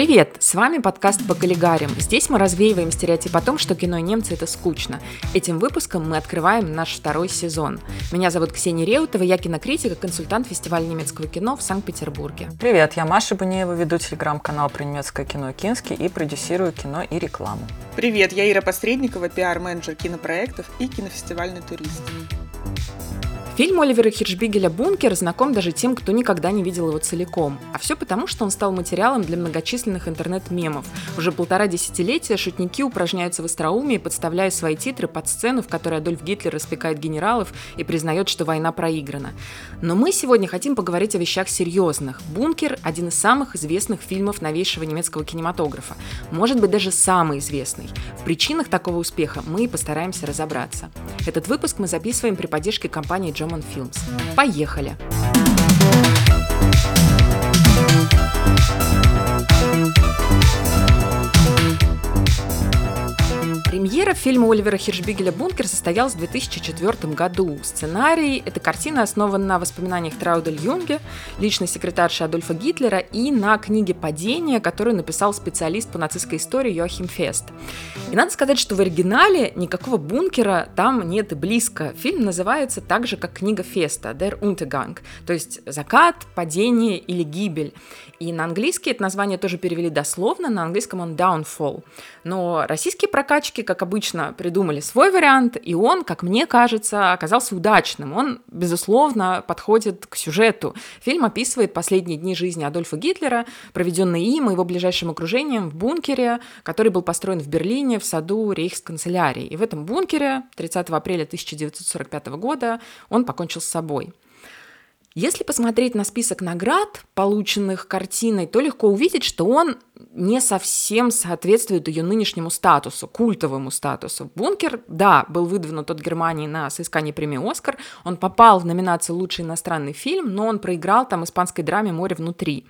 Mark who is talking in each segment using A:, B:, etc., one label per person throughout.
A: Привет! С вами подкаст по коллегарям. Здесь мы развеиваем стереотип о том, что кино и немцы – это скучно. Этим выпуском мы открываем наш второй сезон. Меня зовут Ксения Реутова, я кинокритик и консультант фестиваля немецкого кино в Санкт-Петербурге.
B: Привет, я Маша Бунеева, веду телеграм-канал про немецкое кино «Кински» и продюсирую кино и рекламу.
C: Привет, я Ира Посредникова, пиар-менеджер кинопроектов и кинофестивальный турист.
A: Фильм Оливера Хиршбигеля «Бункер» знаком даже тем, кто никогда не видел его целиком. А все потому, что он стал материалом для многочисленных интернет-мемов. Уже полтора десятилетия шутники упражняются в остроумии, подставляя свои титры под сцену, в которой Адольф Гитлер распекает генералов и признает, что война проиграна. Но мы сегодня хотим поговорить о вещах серьезных. «Бункер» – один из самых известных фильмов новейшего немецкого кинематографа. Может быть, даже самый известный. В причинах такого успеха мы и постараемся разобраться. Этот выпуск мы записываем при поддержке компании Common Films. Поехали! Премьера фильма Оливера Хиршбигеля «Бункер» состоялась в 2004 году. Сценарий – эта картина основана на воспоминаниях Траудель Юнге, личной секретарши Адольфа Гитлера, и на книге «Падение», которую написал специалист по нацистской истории Йохим Фест. И надо сказать, что в оригинале никакого бункера там нет и близко. Фильм называется так же, как книга Феста «Der Untergang», то есть «Закат», «Падение» или «Гибель». И на английский это название тоже перевели дословно, на английском он «Downfall». Но российские прокачки, как обычно, придумали свой вариант, и он, как мне кажется, оказался удачным. Он, безусловно, подходит к сюжету. Фильм описывает последние дни жизни Адольфа Гитлера, проведенные им и его ближайшим окружением в бункере, который был построен в Берлине в саду рейхсканцелярии. И в этом бункере 30 апреля 1945 года он покончил с собой. Если посмотреть на список наград, полученных картиной, то легко увидеть, что он не совсем соответствует ее нынешнему статусу, культовому статусу. «Бункер», да, был выдвинут от Германии на соискание премии «Оскар», он попал в номинацию «Лучший иностранный фильм», но он проиграл там испанской драме «Море внутри».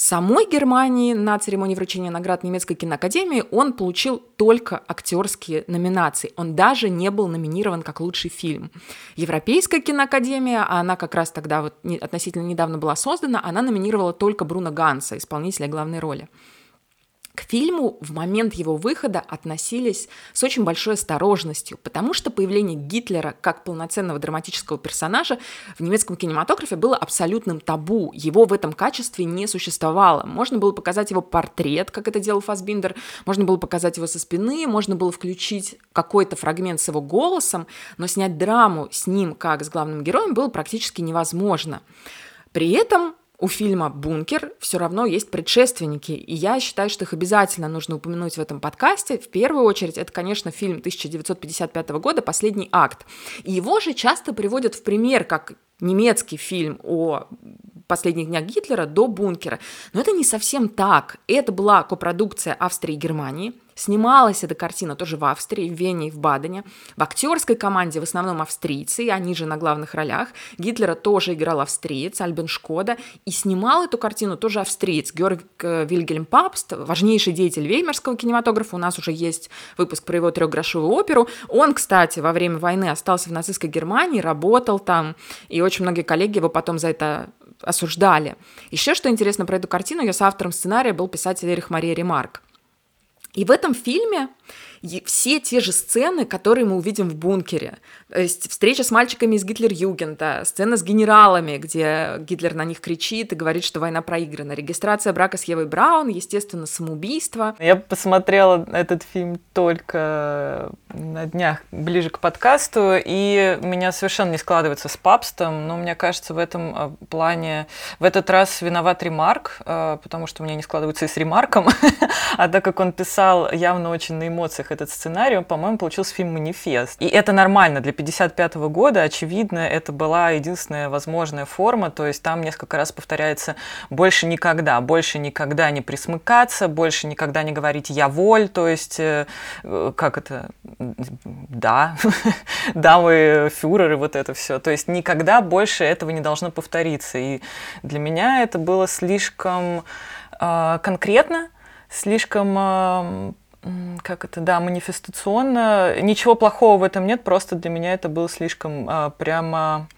A: Самой Германии на церемонии вручения наград немецкой киноакадемии он получил только актерские номинации. Он даже не был номинирован как лучший фильм. Европейская киноакадемия, а она как раз тогда вот относительно недавно была создана, она номинировала только Бруно Ганса, исполнителя главной роли. К фильму в момент его выхода относились с очень большой осторожностью, потому что появление Гитлера как полноценного драматического персонажа в немецком кинематографе было абсолютным табу. Его в этом качестве не существовало. Можно было показать его портрет, как это делал Фасбиндер, можно было показать его со спины, можно было включить какой-то фрагмент с его голосом, но снять драму с ним как с главным героем было практически невозможно. При этом у фильма «Бункер» все равно есть предшественники, и я считаю, что их обязательно нужно упомянуть в этом подкасте. В первую очередь, это, конечно, фильм 1955 года «Последний акт». И его же часто приводят в пример как немецкий фильм о последних днях Гитлера до «Бункера». Но это не совсем так. Это была копродукция Австрии и Германии – Снималась эта картина тоже в Австрии, в Вене и в Бадене. В актерской команде в основном австрийцы, они же на главных ролях. Гитлера тоже играл австриец, Альбен Шкода. И снимал эту картину тоже австриец, Георг э, Вильгельм Папст, важнейший деятель веймарского кинематографа. У нас уже есть выпуск про его трехгрошовую оперу. Он, кстати, во время войны остался в нацистской Германии, работал там, и очень многие коллеги его потом за это осуждали. Еще что интересно про эту картину, ее с автором сценария был писатель Эрих Мария Ремарк. И в этом фильме все те же сцены, которые мы увидим в бункере. То есть встреча с мальчиками из Гитлер-Югента, сцена с генералами, где Гитлер на них кричит и говорит, что война проиграна, регистрация брака с Евой Браун, естественно, самоубийство.
B: Я посмотрела этот фильм только на днях ближе к подкасту, и меня совершенно не складывается с папстом, но мне кажется, в этом а, плане в этот раз виноват Ремарк, а, потому что у меня не складывается и с Ремарком, а так как он писал явно очень на эмоциях этот сценарий, он, по-моему, получился фильм «Манифест». И это нормально. Для 55 -го года, очевидно, это была единственная возможная форма. То есть там несколько раз повторяется «больше никогда», «больше никогда не присмыкаться», «больше никогда не говорить «я воль», то есть э, как это? Да, дамы фюреры, вот это все. То есть никогда больше этого не должно повториться. И для меня это было слишком э, конкретно, слишком э, как это, да, манифестационно. Ничего плохого в этом нет, просто для меня это было слишком а, прямо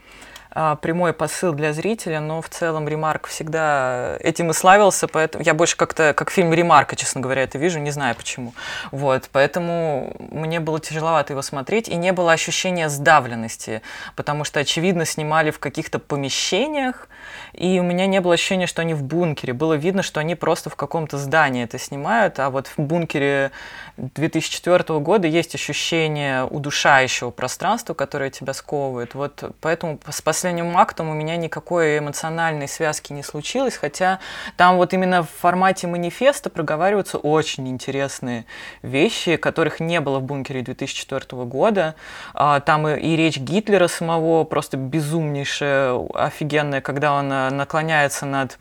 B: а, прямой посыл для зрителя, но в целом Ремарк всегда этим и славился, поэтому я больше как-то как фильм Ремарка, честно говоря, это вижу, не знаю почему. Вот, поэтому мне было тяжеловато его смотреть, и не было ощущения сдавленности, потому что, очевидно, снимали в каких-то помещениях, и у меня не было ощущения, что они в бункере. Было видно, что они просто в каком-то здании это снимают, а вот в бункере 2004 года есть ощущение удушающего пространства, которое тебя сковывает. Вот поэтому с последним актом у меня никакой эмоциональной связки не случилось, хотя там вот именно в формате манифеста проговариваются очень интересные вещи, которых не было в бункере 2004 года. А, там и, речь Гитлера самого просто безумнейшая, офигенная, когда он э, наклоняется над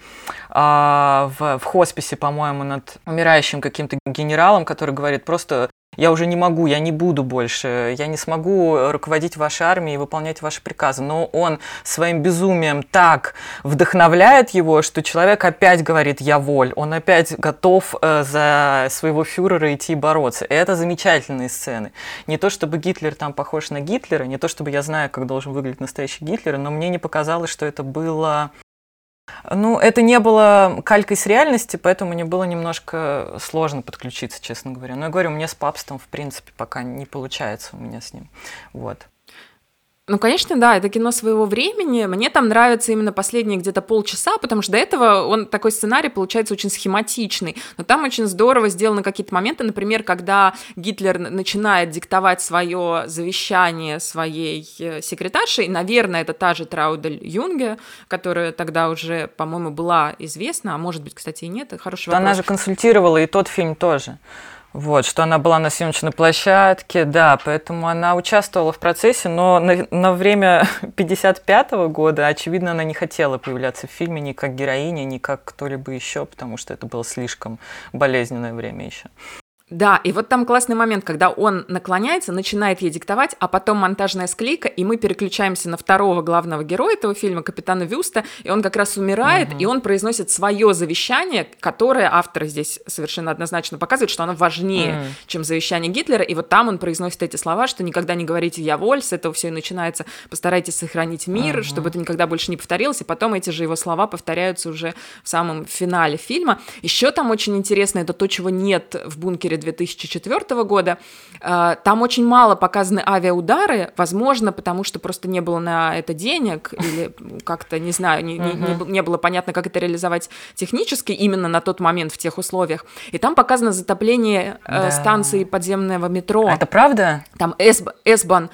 B: а, в, в хосписе, по-моему, над умирающим каким-то генералом, который говорит просто я уже не могу, я не буду больше, я не смогу руководить вашей армией и выполнять ваши приказы. Но он своим безумием так вдохновляет его, что человек опять говорит «я воль», он опять готов э, за своего фюрера идти бороться. И это замечательные сцены. Не то, чтобы Гитлер там похож на Гитлера, не то, чтобы я знаю, как должен выглядеть настоящий Гитлер, но мне не показалось, что это было ну, это не было калькой с реальности, поэтому мне было немножко сложно подключиться, честно говоря. Но я говорю, мне с папством, в принципе, пока не получается у меня с ним. Вот.
A: Ну, конечно, да, это кино своего времени. Мне там нравится именно последние где-то полчаса, потому что до этого он такой сценарий получается очень схематичный. Но там очень здорово сделаны какие-то моменты, например, когда Гитлер начинает диктовать свое завещание своей э, секретарше, и, наверное, это та же Траудель Юнге, которая тогда уже, по-моему, была известна, а может быть, кстати, и нет. Хороший вопрос.
B: Она же консультировала и тот фильм тоже. Вот, что она была на съемочной площадке, да, поэтому она участвовала в процессе, но на, на время 55 -го года, очевидно, она не хотела появляться в фильме ни как героиня, ни как кто-либо еще, потому что это было слишком болезненное время еще.
A: Да, и вот там классный момент, когда он наклоняется, начинает ей диктовать, а потом монтажная склейка, и мы переключаемся на второго главного героя этого фильма, капитана Вюста, и он как раз умирает, угу. и он произносит свое завещание, которое автор здесь совершенно однозначно показывает, что оно важнее, угу. чем завещание Гитлера, и вот там он произносит эти слова, что никогда не говорите «я воль», с этого все и начинается, постарайтесь сохранить мир, угу. чтобы это никогда больше не повторилось, и потом эти же его слова повторяются уже в самом финале фильма. Еще там очень интересно, это то, чего нет в бункере 2004 года. Э, там очень мало показаны авиаудары, возможно, потому что просто не было на это денег, или как-то, не знаю, не, не, не, не было понятно, как это реализовать технически именно на тот момент в тех условиях. И там показано затопление э, да. станции подземного метро.
B: А это правда?
A: Там Эсбан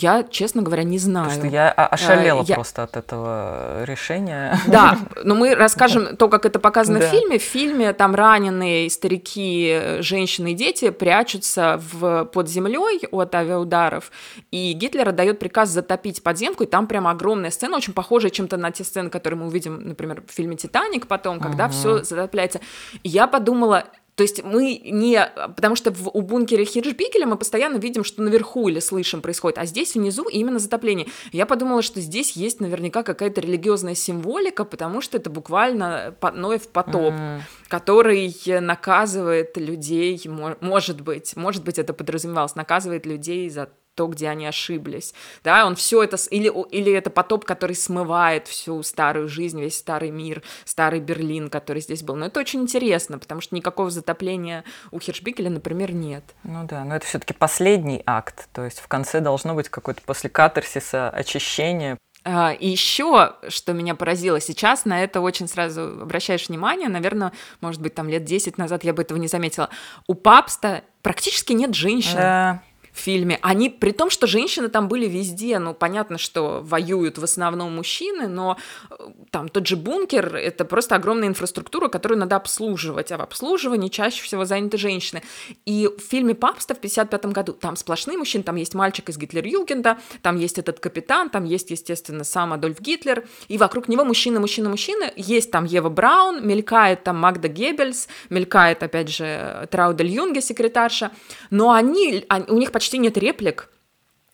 A: я, честно говоря, не знаю.
B: Потому что я ошалела я... просто от этого решения.
A: Да, но мы расскажем то, как это показано да. в фильме. В фильме там раненые старики, женщины и дети прячутся в, под землей от авиаударов, и Гитлер дает приказ затопить подземку, и там прямо огромная сцена, очень похожая чем-то на те сцены, которые мы увидим, например, в фильме «Титаник» потом, когда угу. все затопляется. И я подумала, то есть мы не... Потому что в, у бункера Хиршбигеля мы постоянно видим, что наверху или слышим происходит, а здесь внизу именно затопление. Я подумала, что здесь есть наверняка какая-то религиозная символика, потому что это буквально Ноев потоп, mm. который наказывает людей, может быть, может быть, это подразумевалось, наказывает людей за то, где они ошиблись, да, он все это, или, или это потоп, который смывает всю старую жизнь, весь старый мир, старый Берлин, который здесь был, но это очень интересно, потому что никакого затопления у Хиршбигеля, например, нет.
B: Ну да, но это все-таки последний акт, то есть в конце должно быть какой-то после катарсиса очищение,
A: а, и еще, что меня поразило, сейчас на это очень сразу обращаешь внимание, наверное, может быть, там лет 10 назад я бы этого не заметила. У Папста практически нет женщин. Да фильме. Они, при том, что женщины там были везде, ну, понятно, что воюют в основном мужчины, но э, там тот же бункер — это просто огромная инфраструктура, которую надо обслуживать, а в обслуживании чаще всего заняты женщины. И в фильме «Папста» в 55 году там сплошные мужчины, там есть мальчик из Гитлер-Югенда, там есть этот капитан, там есть, естественно, сам Адольф Гитлер, и вокруг него мужчина, мужчина, мужчина, есть там Ева Браун, мелькает там Магда Геббельс, мелькает, опять же, Траудель Юнге, секретарша, но они, они у них почти почти нет реплик.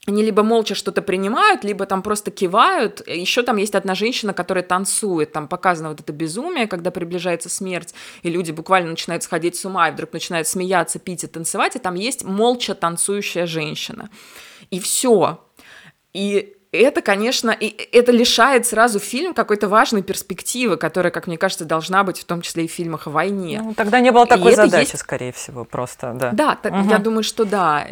A: Они либо молча что-то принимают, либо там просто кивают. Еще там есть одна женщина, которая танцует. Там показано вот это безумие, когда приближается смерть, и люди буквально начинают сходить с ума, и вдруг начинают смеяться, пить и танцевать. И там есть молча танцующая женщина. И все. И это, конечно, и это лишает сразу фильм какой-то важной перспективы, которая, как мне кажется, должна быть в том числе и в фильмах о войне.
B: Ну, тогда не было такой и задачи, есть... скорее всего, просто, да.
A: Да, угу. я думаю, что да.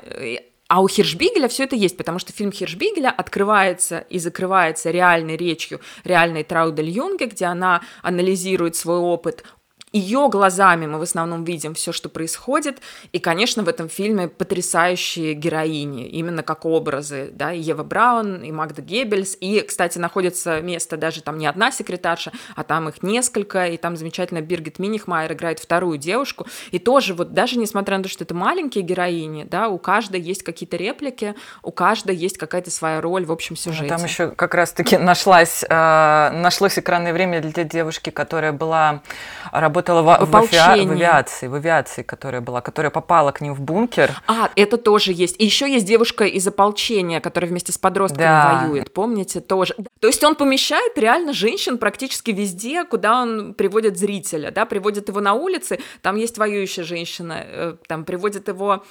A: А у Хиршбигеля все это есть, потому что фильм Хиршбигеля открывается и закрывается реальной речью реальной Траудель Юнге, где она анализирует свой опыт ее глазами мы в основном видим все, что происходит. И, конечно, в этом фильме потрясающие героини, именно как образы, да, и Ева Браун, и Магда Геббельс. И, кстати, находится место даже там не одна секретарша, а там их несколько, и там замечательно Биргит Минихмайер играет вторую девушку. И тоже вот даже несмотря на то, что это маленькие героини, да, у каждой есть какие-то реплики, у каждой есть какая-то своя роль в общем сюжете.
B: Там еще как раз-таки нашлась, э, нашлось экранное время для девушки, которая была работала работала в, в, в, ави... в авиации, в авиации, которая была, которая попала к ним в бункер.
A: А, это тоже есть. И еще есть девушка из ополчения, которая вместе с подростками да. воюет, помните, тоже. То есть он помещает реально женщин практически везде, куда он приводит зрителя, да, приводит его на улице, там есть воюющая женщина, э, там приводит его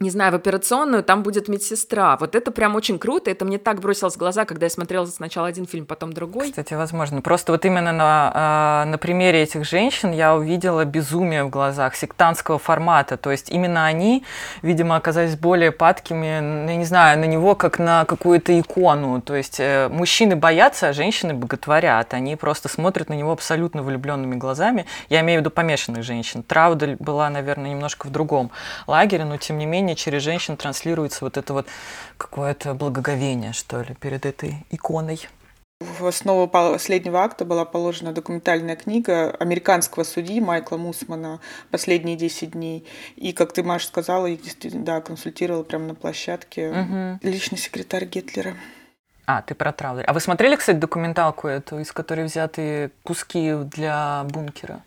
A: не знаю, в операционную, там будет медсестра. Вот это прям очень круто. Это мне так бросилось в глаза, когда я смотрела сначала один фильм, потом другой.
B: Кстати, возможно. Просто вот именно на, а, на примере этих женщин я увидела безумие в глазах сектантского формата. То есть именно они, видимо, оказались более падкими, я не знаю, на него как на какую-то икону. То есть э, мужчины боятся, а женщины боготворят. Они просто смотрят на него абсолютно влюбленными глазами. Я имею в виду помешанных женщин. Траудель была, наверное, немножко в другом лагере, но тем не менее менее через женщин транслируется вот это вот какое-то благоговение, что ли, перед этой иконой.
C: В основу последнего акта была положена документальная книга американского судьи Майкла Мусмана «Последние 10 дней». И, как ты, Маша, сказала, их действительно, да, консультировала прямо на площадке угу. личный секретарь Гитлера.
B: А, ты про Траулер. А вы смотрели, кстати, документалку эту, из которой взяты куски для бункера?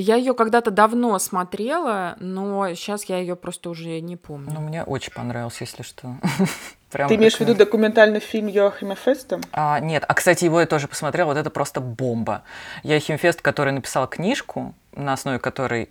A: Я ее когда-то давно смотрела, но сейчас я ее просто уже не помню.
B: Ну, мне очень понравилось, если что.
C: Прям Ты имеешь в виду документальный фильм Йоахима Феста?
B: А, нет, а, кстати, его я тоже посмотрела, вот это просто бомба. Йоахим Фест, который написал книжку, на основе которой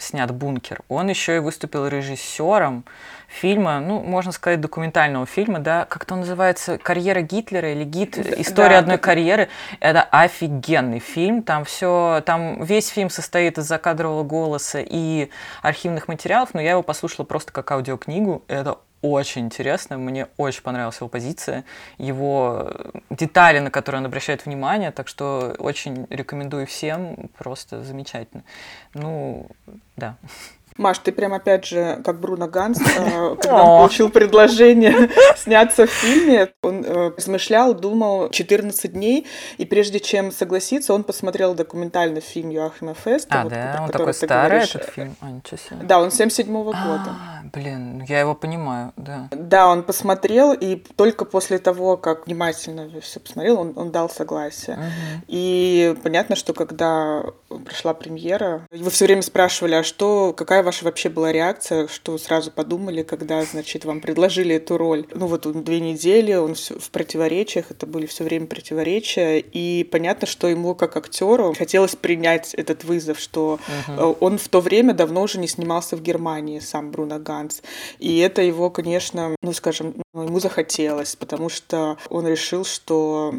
B: снят «Бункер», он еще и выступил режиссером фильма, ну, можно сказать, документального фильма, да, как-то он называется «Карьера Гитлера» или «Гид. История да, одной это... карьеры». Это офигенный фильм, там все, там весь фильм состоит из закадрового голоса и архивных материалов, но я его послушала просто как аудиокнигу, это очень интересно, мне очень понравилась его позиция, его детали, на которые он обращает внимание, так что очень рекомендую всем, просто замечательно. Ну, да.
C: Маш, ты прям опять же, как Бруно Ганс, э, когда он получил предложение сняться в фильме, он э, размышлял, думал 14 дней, и прежде чем согласиться, он посмотрел документальный фильм Йоахима Феста.
B: А, вот, да? Он такой старый, этот фильм? А, ничего себе.
C: Да, он 77-го года.
B: А, блин, ну я его понимаю, да.
C: Да, он посмотрел, и только после того, как внимательно все посмотрел, он, он дал согласие. Угу. И понятно, что когда пришла премьера, вы все время спрашивали, а что, какая ваша вообще была реакция, что сразу подумали, когда, значит, вам предложили эту роль? Ну вот он две недели, он в противоречиях, это были все время противоречия, и понятно, что ему как актеру хотелось принять этот вызов, что uh он в то время давно уже не снимался в Германии, сам Бруно Ганс, и это его, конечно, ну скажем, ну, ему захотелось, потому что он решил, что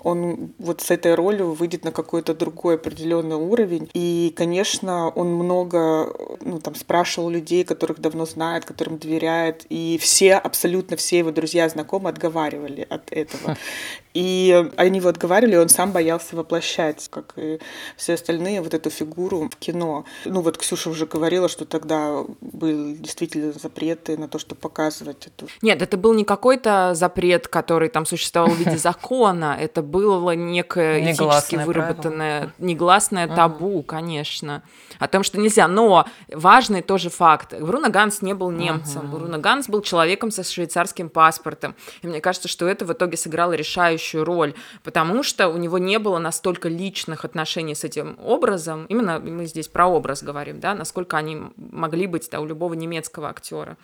C: он вот с этой ролью выйдет на какой-то другой определенный уровень. И, конечно, он много ну, там, спрашивал людей, которых давно знает, которым доверяет. И все, абсолютно все его друзья, знакомые отговаривали от этого. И они его отговаривали, он сам боялся воплощать, как и все остальные, вот эту фигуру в кино. Ну вот Ксюша уже говорила, что тогда были действительно запреты на то, чтобы показывать эту...
A: Нет, это был не какой-то запрет, который там существовал в виде закона, это было некое этически выработанное негласное табу, конечно, о том, что нельзя. Но важный тоже факт. Бруно Ганс не был немцем. Бруно Ганс был человеком со швейцарским паспортом. И мне кажется, что это в итоге сыграло решающую решающую роль, потому что у него не было настолько личных отношений с этим образом, именно мы здесь про образ говорим, да, насколько они могли быть да, у любого немецкого актера.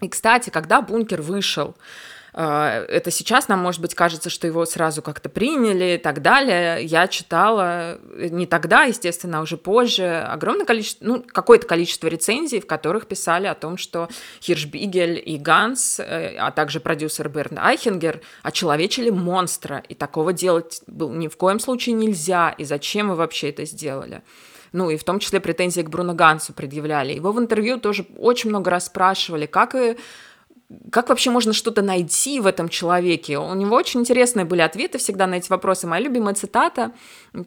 A: И, кстати, когда «Бункер» вышел, это сейчас нам, может быть, кажется, что его сразу как-то приняли и так далее. Я читала э, не тогда, естественно, а уже позже огромное количество, ну, какое-то количество рецензий, в которых писали о том, что Хиршбигель и Ганс, а также продюсер Берн Айхенгер очеловечили монстра, и такого делать был ни в коем случае нельзя, и зачем вы вообще это сделали ну и в том числе претензии к Бруно Гансу предъявляли. Его в интервью тоже очень много раз спрашивали, как и как вообще можно что-то найти в этом человеке? У него очень интересные были ответы всегда на эти вопросы. Моя любимая цитата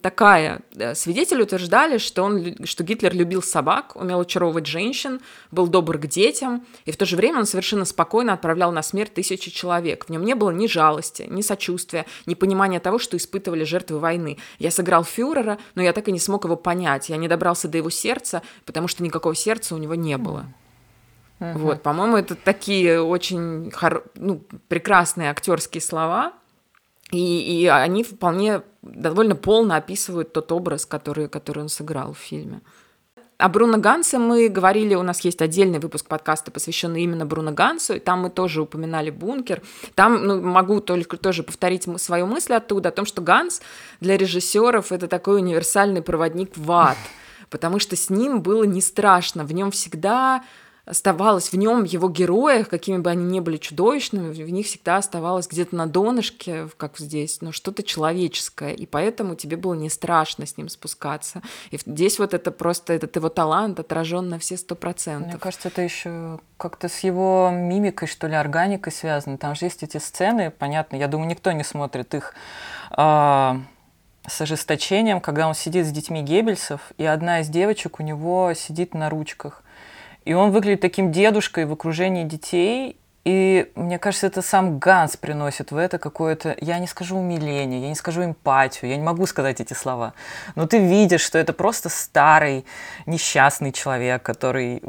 A: такая. Свидетели утверждали, что, он, что Гитлер любил собак, умел очаровывать женщин, был добр к детям, и в то же время он совершенно спокойно отправлял на смерть тысячи человек. В нем не было ни жалости, ни сочувствия, ни понимания того, что испытывали жертвы войны. Я сыграл фюрера, но я так и не смог его понять. Я не добрался до его сердца, потому что никакого сердца у него не было. Uh-huh. Вот, по-моему, это такие очень хор... ну, прекрасные актерские слова, и, и они вполне довольно полно описывают тот образ, который, который он сыграл в фильме. О Бруно Гансе мы говорили, у нас есть отдельный выпуск подкаста, посвященный именно Бруно Гансу, и там мы тоже упоминали бункер. Там ну, могу только тоже повторить свою мысль оттуда, о том, что Ганс для режиссеров это такой универсальный проводник в ад, потому что с ним было не страшно, в нем всегда оставалось в нем, его героях, какими бы они ни были чудовищными, в них всегда оставалось где-то на донышке, как здесь, но что-то человеческое, и поэтому тебе было не страшно с ним спускаться. И здесь вот это просто, этот его талант отражен на все сто процентов.
B: Мне кажется, это еще как-то с его мимикой, что ли, органикой связано. Там же есть эти сцены, понятно, я думаю, никто не смотрит их а, с ожесточением, когда он сидит с детьми Геббельсов, и одна из девочек у него сидит на ручках. И он выглядит таким дедушкой в окружении детей, и мне кажется, это сам Ганс приносит в это какое-то, я не скажу умиление, я не скажу эмпатию, я не могу сказать эти слова. Но ты видишь, что это просто старый, несчастный человек, который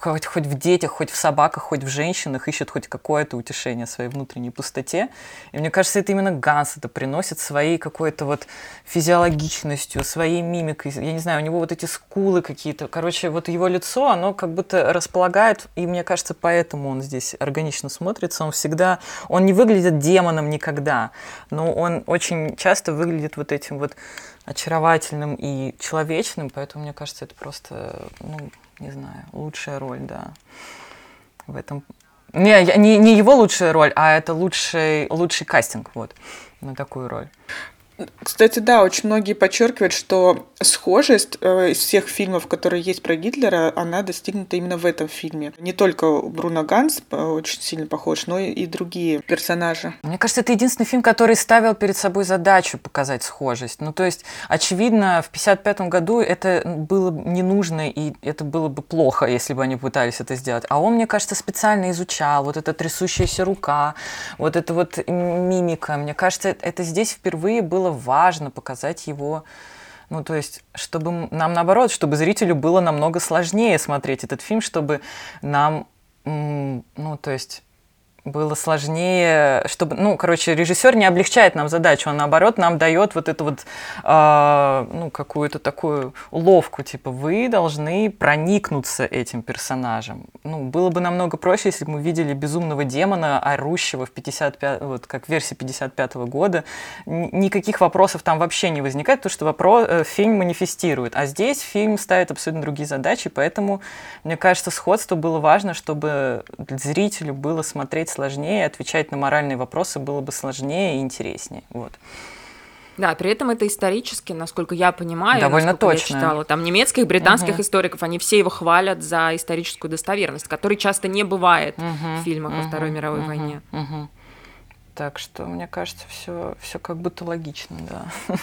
B: хоть, хоть в детях, хоть в собаках, хоть в женщинах ищет хоть какое-то утешение своей внутренней пустоте. И мне кажется, это именно Ганс это приносит своей какой-то вот физиологичностью, своей мимикой. Я не знаю, у него вот эти скулы какие-то. Короче, вот его лицо, оно как будто располагает, и мне кажется, поэтому он здесь организует органично смотрится. Он всегда, он не выглядит демоном никогда, но он очень часто выглядит вот этим вот очаровательным и человечным, поэтому мне кажется, это просто, ну, не знаю, лучшая роль, да, в этом. Не, не, не его лучшая роль, а это лучший, лучший кастинг, вот, на такую роль.
C: Кстати, да, очень многие подчеркивают, что схожесть э, из всех фильмов, которые есть про Гитлера, она достигнута именно в этом фильме. Не только Бруно Ганс э, очень сильно похож, но и другие персонажи.
B: Мне кажется, это единственный фильм, который ставил перед собой задачу показать схожесть. Ну, то есть, очевидно, в 1955 году это было не нужно, и это было бы плохо, если бы они пытались это сделать. А он, мне кажется, специально изучал вот эта трясущаяся рука, вот эта вот мимика. Мне кажется, это здесь впервые было было важно показать его ну, то есть, чтобы нам наоборот, чтобы зрителю было намного сложнее смотреть этот фильм, чтобы нам, ну, то есть, было сложнее, чтобы, ну, короче, режиссер не облегчает нам задачу, он наоборот нам дает вот эту вот, э, ну, какую-то такую уловку, типа, вы должны проникнуться этим персонажем. Ну, было бы намного проще, если бы мы видели безумного демона, орущего в 55, вот как в версии 55 -го года. Никаких вопросов там вообще не возникает, потому что вопрос, э, фильм манифестирует. А здесь фильм ставит абсолютно другие задачи, поэтому, мне кажется, сходство было важно, чтобы зрителю было смотреть сложнее, отвечать на моральные вопросы было бы сложнее и интереснее. Вот.
A: Да, при этом это исторически, насколько я понимаю,
B: довольно точно.
A: Я читала, там немецких, британских угу. историков, они все его хвалят за историческую достоверность, которой часто не бывает угу. в фильмах угу. во Второй мировой угу. войне.
B: Угу. Так что, мне кажется, все, все как будто логично, да.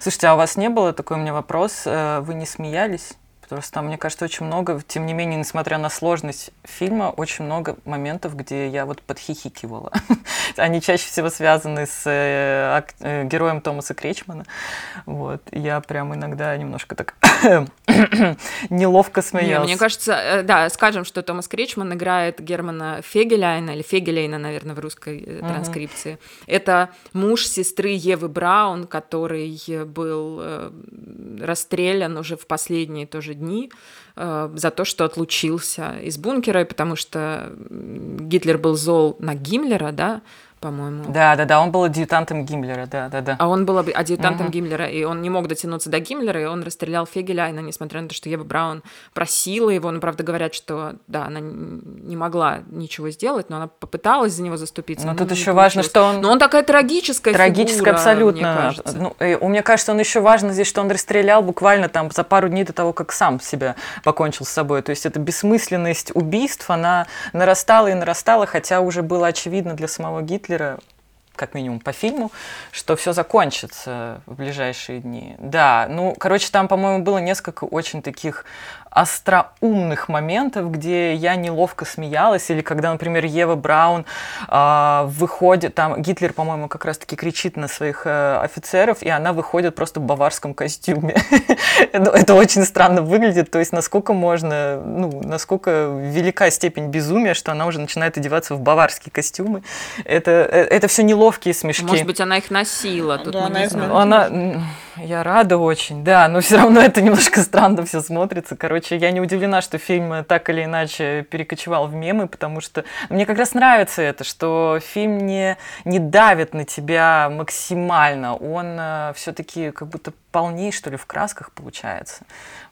B: Слушайте, а у вас не было такой у меня вопрос? Э, вы не смеялись? Потому что там, мне кажется, очень много, тем не менее, несмотря на сложность фильма, очень много моментов, где я вот подхихикивала. Они чаще всего связаны с э, э, героем Томаса Кречмана. Вот. Я прям иногда немножко так неловко смеялась.
A: Не, мне кажется, э, да, скажем, что Томас Кречман играет Германа Фегеляйна, или Фегелейна, наверное, в русской uh-huh. транскрипции. Это муж сестры Евы Браун, который был расстрелян уже в последние тоже дни э, за то, что отлучился из бункера, потому что Гитлер был зол на Гиммлера, да, по-моему.
B: Да, да, да, он был адъютантом Гиммлера, да, да, да.
A: А он был адъютантом угу. Гиммлера, и он не мог дотянуться до Гиммлера, и он расстрелял Фегеляйна, несмотря на то, что Ева Браун просила его. Ну, правда, говорят, что, да, она не могла ничего сделать, но она попыталась за него заступиться.
B: Но, но тут еще важно, что он...
A: Но он такая трагическая
B: Трагическая
A: фигура,
B: абсолютно.
A: Мне кажется.
B: Ну, и, мне кажется, он еще важно здесь, что он расстрелял буквально там за пару дней до того, как сам себя покончил с собой. То есть эта бессмысленность убийств, она нарастала и нарастала, хотя уже было очевидно для самого Гитлера, как минимум по фильму, что все закончится в ближайшие дни. Да, ну, короче, там, по-моему, было несколько очень таких остроумных моментов, где я неловко смеялась, или когда, например, Ева Браун э, выходит, там Гитлер, по-моему, как раз-таки кричит на своих э, офицеров, и она выходит просто в баварском костюме. Это очень странно выглядит, то есть насколько можно, ну, насколько велика степень безумия, что она уже начинает одеваться в баварские костюмы. Это, э, это все неловкие смешки.
A: Может быть, она их носила, тут
C: да,
A: мы не знаем.
B: Она, я рада очень, да, но все равно это немножко странно все смотрится. Короче, я не удивлена, что фильм так или иначе перекочевал в мемы, потому что мне как раз нравится это, что фильм не, не давит на тебя максимально, он э, все-таки как будто полней, что ли, в красках получается.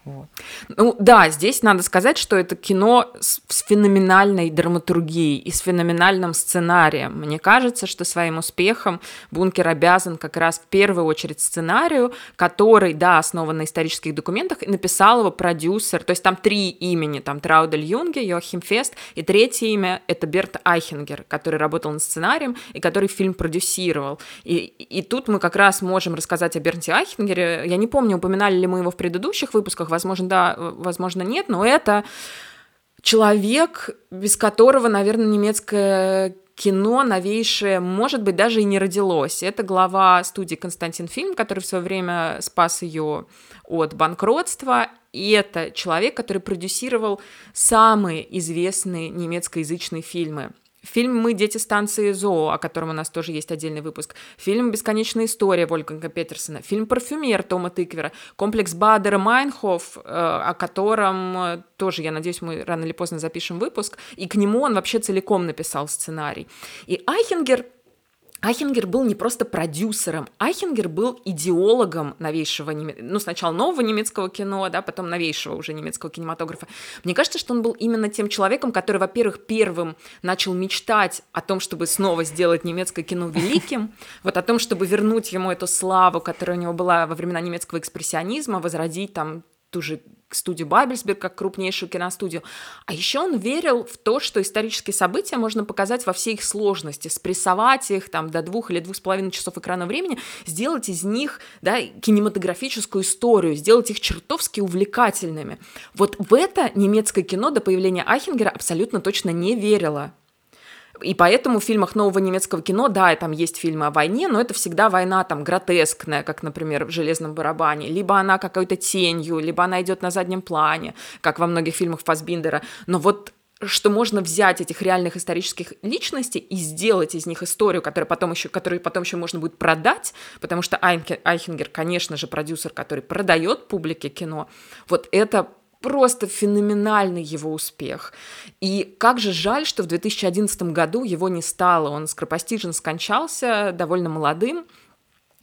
B: Вот.
A: Ну да, здесь надо сказать, что это кино с, с феноменальной драматургией и с феноменальным сценарием. Мне кажется, что своим успехом Бункер обязан как раз в первую очередь сценарию, который, да, основан на исторических документах, и написал его продюсер. То есть там три имени, там Траудель Юнге, Йохим Фест, и третье имя — это Берт Айхенгер, который работал над сценарием и который фильм продюсировал. И, и тут мы как раз можем рассказать о Бернте Айхенгере. Я не помню, упоминали ли мы его в предыдущих выпусках, возможно, да, возможно, нет, но это человек, без которого, наверное, немецкое кино новейшее, может быть, даже и не родилось. Это глава студии Константин Фильм, который в свое время спас ее от банкротства. И это человек, который продюсировал самые известные немецкоязычные фильмы. Фильм «Мы дети станции ЗОО», о котором у нас тоже есть отдельный выпуск. Фильм «Бесконечная история» Вольфганга Петерсона. Фильм «Парфюмер» Тома Тыквера. Комплекс Бадера Майнхоф, э, о котором э, тоже, я надеюсь, мы рано или поздно запишем выпуск. И к нему он вообще целиком написал сценарий. И Айхенгер Айхенгер был не просто продюсером, Айхенгер был идеологом новейшего, ну, сначала нового немецкого кино, да, потом новейшего уже немецкого кинематографа. Мне кажется, что он был именно тем человеком, который, во-первых, первым начал мечтать о том, чтобы снова сделать немецкое кино великим, вот о том, чтобы вернуть ему эту славу, которая у него была во времена немецкого экспрессионизма, возродить там ту же студию Бабельсберг как крупнейшую киностудию. А еще он верил в то, что исторические события можно показать во всей их сложности, спрессовать их там до двух или двух с половиной часов экрана времени, сделать из них да, кинематографическую историю, сделать их чертовски увлекательными. Вот в это немецкое кино до появления Айхенгера абсолютно точно не верило. И поэтому в фильмах нового немецкого кино, да, там есть фильмы о войне, но это всегда война там гротескная, как, например, в «Железном барабане». Либо она какой-то тенью, либо она идет на заднем плане, как во многих фильмах Фасбиндера. Но вот что можно взять этих реальных исторических личностей и сделать из них историю, которую потом еще, которую потом еще можно будет продать, потому что Айхенгер, конечно же, продюсер, который продает публике кино. Вот это просто феноменальный его успех. И как же жаль, что в 2011 году его не стало. Он скоропостижно скончался, довольно молодым,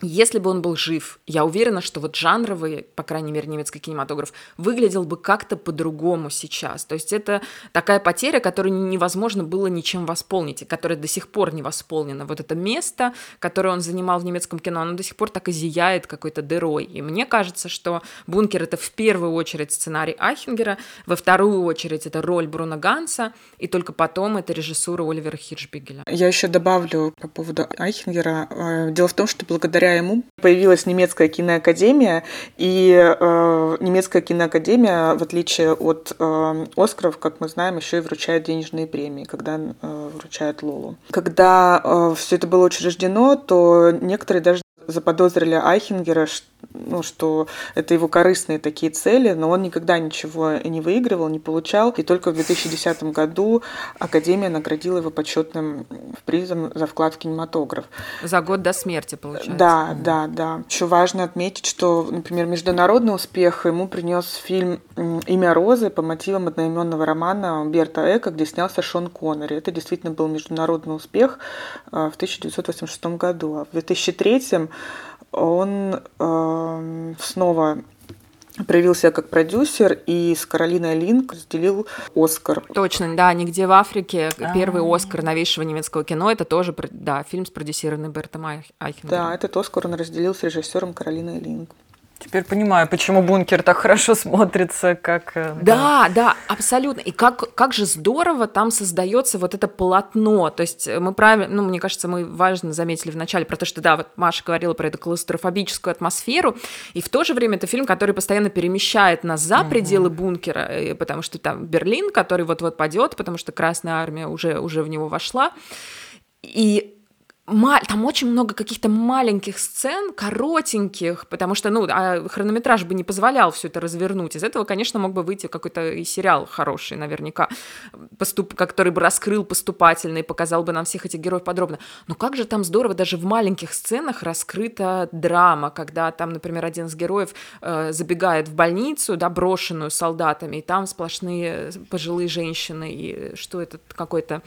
A: если бы он был жив, я уверена, что вот жанровый, по крайней мере, немецкий кинематограф выглядел бы как-то по-другому сейчас. То есть это такая потеря, которую невозможно было ничем восполнить, и которая до сих пор не восполнена. Вот это место, которое он занимал в немецком кино, оно до сих пор так и зияет какой-то дырой. И мне кажется, что «Бункер» — это в первую очередь сценарий Айхенгера, во вторую очередь это роль Бруно Ганса, и только потом это режиссура Оливера Хиршбигеля.
C: Я еще добавлю по поводу Айхенгера. Э, дело в том, что благодаря ему появилась немецкая киноакадемия, и э, немецкая киноакадемия, в отличие от э, Оскаров, как мы знаем, еще и вручает денежные премии, когда э, вручают Лолу. Когда э, все это было учреждено, то некоторые даже заподозрили Айхенгера ну, что это его корыстные такие цели, но он никогда ничего не выигрывал, не получал. И только в 2010 году Академия наградила его почетным призом за вклад в кинематограф.
A: За год до смерти, получается.
C: Да, да, да. Еще важно отметить, что, например, международный успех ему принес фильм «Имя Розы» по мотивам одноименного романа Берта Эка, где снялся Шон Коннери. Это действительно был международный успех э, в 1986 году. А в 2003 он э, снова проявил себя как продюсер и с Каролиной Линк разделил Оскар.
A: Точно, да, «Нигде в Африке» первый Оскар новейшего немецкого кино, это тоже, да, фильм спродюсированный Бертом Айхенгером.
C: Да, этот Оскар он разделил с режиссером Каролиной Линк.
B: Теперь понимаю, почему бункер так хорошо смотрится, как...
A: Э, да, да, да абсолютно. И как, как же здорово там создается вот это полотно. То есть мы правильно, ну, мне кажется, мы важно заметили в начале про то, что, да, вот Маша говорила про эту клаустрофобическую атмосферу, и в то же время это фильм, который постоянно перемещает нас за пределы угу. бункера, потому что там Берлин, который вот-вот падет, потому что Красная Армия уже, уже в него вошла. И там очень много каких-то маленьких сцен, коротеньких, потому что, ну, а хронометраж бы не позволял все это развернуть. Из этого, конечно, мог бы выйти какой-то и сериал хороший, наверняка, поступ... который бы раскрыл поступательно и показал бы нам всех этих героев подробно. Но как же там здорово даже в маленьких сценах раскрыта драма, когда там, например, один из героев э, забегает в больницу, да, брошенную солдатами, и там сплошные пожилые женщины, и что это какой-то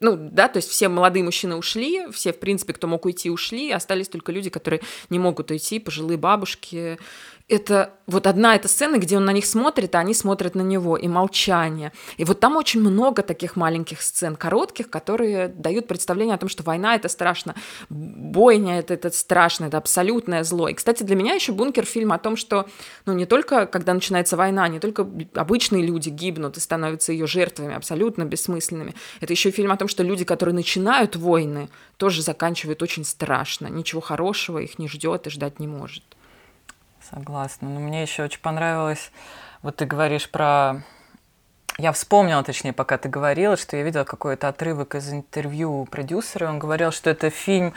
A: ну, да, то есть все молодые мужчины ушли, все, в принципе, кто мог уйти, ушли, остались только люди, которые не могут уйти, пожилые бабушки, это вот одна эта сцена, где он на них смотрит, а они смотрят на него, и молчание. И вот там очень много таких маленьких сцен, коротких, которые дают представление о том, что война — это страшно, бойня — это, это страшно, это абсолютное зло. И, кстати, для меня еще «Бункер» — фильм о том, что ну, не только, когда начинается война, не только обычные люди гибнут и становятся ее жертвами, абсолютно бессмысленными. Это еще фильм о том, что люди, которые начинают войны, тоже заканчивают очень страшно. Ничего хорошего их не ждет и ждать не может.
B: Согласна. Но мне еще очень понравилось, вот ты говоришь про я вспомнила, точнее, пока ты говорила, что я видела какой-то отрывок из интервью продюсера. Он говорил, что это фильм,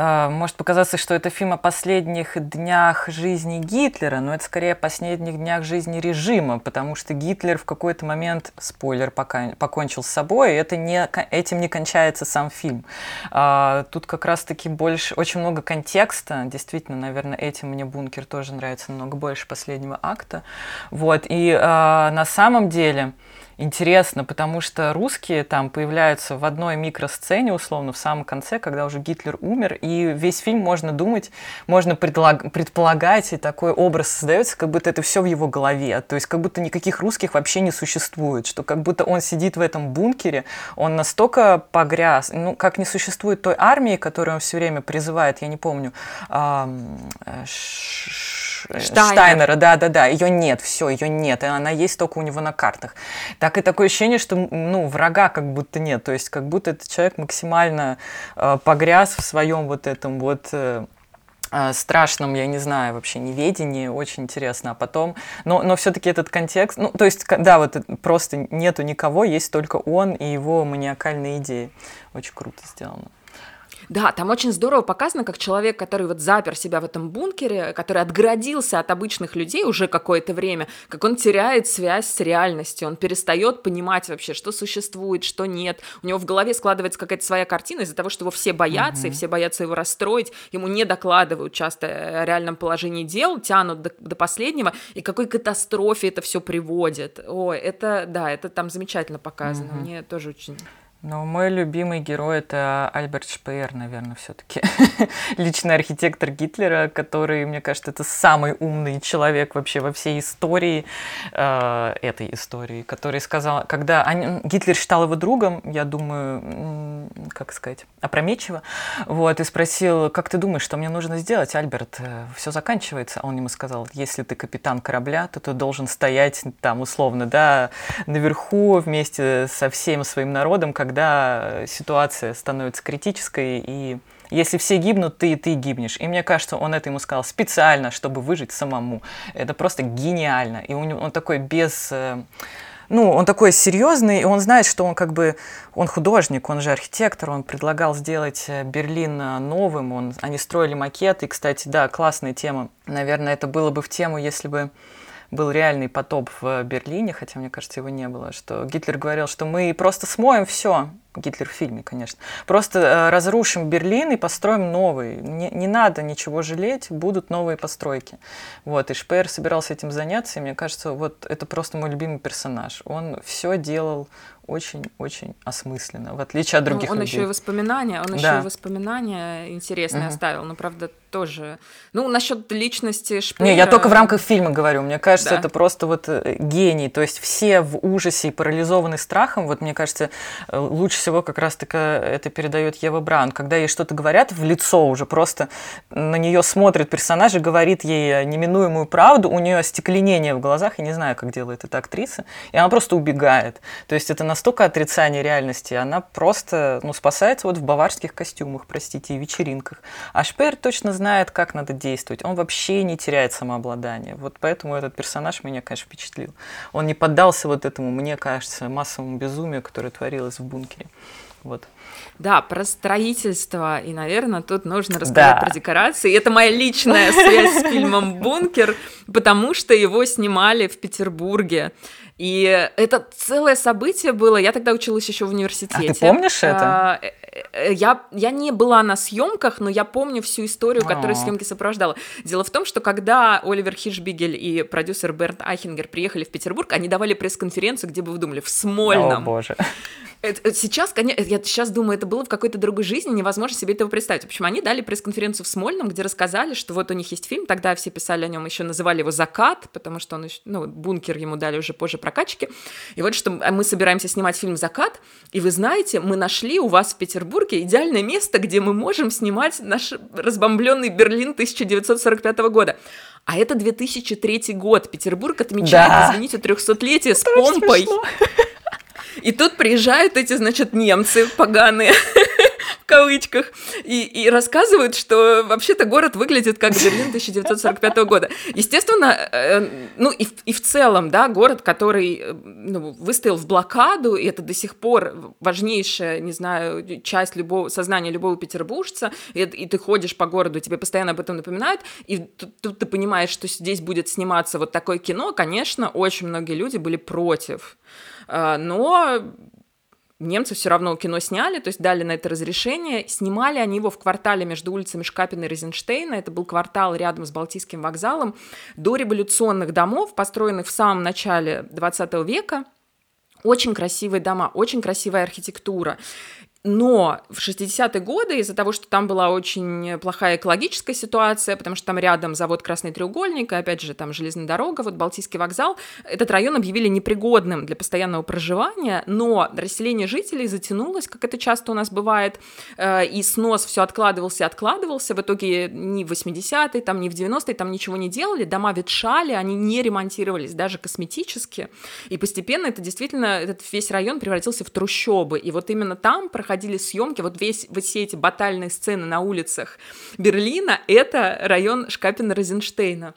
B: может показаться, что это фильм о последних днях жизни Гитлера, но это скорее о последних днях жизни режима, потому что Гитлер в какой-то момент, спойлер, пока, покончил с собой, и это не, этим не кончается сам фильм. Э, тут как раз-таки больше, очень много контекста. Действительно, наверное, этим мне «Бункер» тоже нравится намного больше последнего акта. Вот. И э, на самом деле интересно, потому что русские там появляются в одной микросцене, условно, в самом конце, когда уже Гитлер умер, и весь фильм можно думать, можно предполагать, и такой образ создается, как будто это все в его голове, то есть как будто никаких русских вообще не существует, что как будто он сидит в этом бункере, он настолько погряз, ну, как не существует той армии, которую он все время призывает, я не помню, э, Штайнер. Штайнера, да-да-да, ее нет, все, ее нет, и она есть только у него на картах. Так и такое ощущение, что, ну, врага как будто нет, то есть как будто этот человек максимально э, погряз в своем вот этом вот э, э страшном, я не знаю, вообще неведении, очень интересно. А потом, но, но все-таки этот контекст, ну, то есть, да, вот просто нету никого, есть только он и его маниакальные идеи. Очень круто сделано.
A: Да, там очень здорово показано, как человек, который вот запер себя в этом бункере, который отгородился от обычных людей уже какое-то время, как он теряет связь с реальностью, он перестает понимать вообще, что существует, что нет. У него в голове складывается какая-то своя картина из-за того, что его все боятся, угу. и все боятся его расстроить, ему не докладывают часто о реальном положении дел, тянут до, до последнего, и какой катастрофе это все приводит. Ой, это, да, это там замечательно показано. Угу. Мне тоже очень
B: но мой любимый герой это Альберт Шпеер, наверное, все-таки личный архитектор Гитлера, который, мне кажется, это самый умный человек вообще во всей истории э, этой истории, который сказал, когда они, Гитлер считал его другом, я думаю, как сказать, опрометчиво, вот, и спросил, как ты думаешь, что мне нужно сделать, Альберт, э, все заканчивается, он ему сказал, если ты капитан корабля, то ты должен стоять там условно, да, наверху вместе со всем своим народом, как когда ситуация становится критической, и если все гибнут, ты и ты гибнешь. И мне кажется, он это ему сказал специально, чтобы выжить самому. Это просто гениально. И у него, он такой без... Э, ну, он такой серьезный, и он знает, что он как бы, он художник, он же архитектор, он предлагал сделать э, Берлин э, новым, он, они строили макеты, и, кстати, да, классная тема. Наверное, это было бы в тему, если бы был реальный потоп в Берлине, хотя, мне кажется, его не было, что Гитлер говорил, что мы просто смоем все, Гитлер в фильме, конечно. Просто э, разрушим Берлин и построим новый. Не, не надо ничего жалеть, будут новые постройки. Вот, и Шпеер собирался этим заняться, и мне кажется, вот это просто мой любимый персонаж. Он все делал очень-очень осмысленно, в отличие от других
A: ну, он
B: людей.
A: еще и воспоминания, он да. еще и воспоминания интересные угу. оставил, но правда тоже. Ну насчет личности Шпеера.
B: Не, я только в рамках фильма говорю. Мне кажется, да. это просто вот э, гений. То есть все в ужасе и парализованы страхом. Вот мне кажется, э, лучше всего как раз-таки это передает Ева Браун, когда ей что-то говорят в лицо уже просто на нее смотрит персонаж и говорит ей неминуемую правду, у нее остекленение в глазах, я не знаю, как делает эта актриса, и она просто убегает. То есть это настолько отрицание реальности, она просто ну, спасается вот в баварских костюмах, простите, и вечеринках. А Шпеер точно знает, как надо действовать. Он вообще не теряет самообладание. Вот поэтому этот персонаж меня, конечно, впечатлил. Он не поддался вот этому, мне кажется, массовому безумию, которое творилось в бункере. Вот.
A: Да, про строительство, и, наверное, тут нужно рассказать да. про декорации. Это моя личная связь с фильмом «Бункер», потому что его снимали в Петербурге. И это целое событие было. Я тогда училась еще в университете.
B: А ты помнишь это?
A: Э, э, я, я не была на съемках, но я помню всю историю, которая съемки сопровождала. Дело в том, что когда Оливер Хишбигель и продюсер Бернт Айхингер приехали в Петербург, они давали пресс-конференцию, где бы вы думали, в Смольном.
B: О, боже.
A: Это, сейчас, конечно, я сейчас думаю, это было в какой-то другой жизни, невозможно себе этого представить. В общем, они дали пресс-конференцию в Смольном, где рассказали, что вот у них есть фильм, тогда все писали о нем, еще называли его «Закат», потому что он, ну, бункер ему дали уже позже прокачки. И вот что мы собираемся снимать фильм «Закат», и вы знаете, мы нашли у вас в Петербурге идеальное место, где мы можем снимать наш разбомбленный Берлин 1945 года. А это 2003 год. Петербург отмечает, да. извините, 300-летие с помпой. Смешно. И тут приезжают эти, значит, немцы поганые, кавычках, и, и рассказывают, что вообще-то город выглядит как Берлин 1945 года. Естественно, э, ну и, и в целом, да, город, который э, ну, выстоял в блокаду, и это до сих пор важнейшая, не знаю, часть любого, сознания любого петербуржца, и, и ты ходишь по городу, тебе постоянно об этом напоминают, и тут, тут ты понимаешь, что здесь будет сниматься вот такое кино, конечно, очень многие люди были против. А, но немцы все равно кино сняли, то есть дали на это разрешение. Снимали они его в квартале между улицами Шкапина и Розенштейна. Это был квартал рядом с Балтийским вокзалом. До революционных домов, построенных в самом начале 20 века. Очень красивые дома, очень красивая архитектура. Но в 60-е годы из-за того, что там была очень плохая экологическая ситуация, потому что там рядом завод «Красный треугольник», и опять же там железная дорога, вот Балтийский вокзал, этот район объявили непригодным для постоянного проживания, но расселение жителей затянулось, как это часто у нас бывает, э, и снос все откладывался и откладывался, в итоге ни в 80-е, там, ни в 90-е там ничего не делали, дома ветшали, они не ремонтировались даже косметически, и постепенно это действительно, этот весь район превратился в трущобы, и вот именно там проходили проходили съемки, вот весь, вот все эти батальные сцены на улицах Берлина, это район Шкапина-Розенштейна.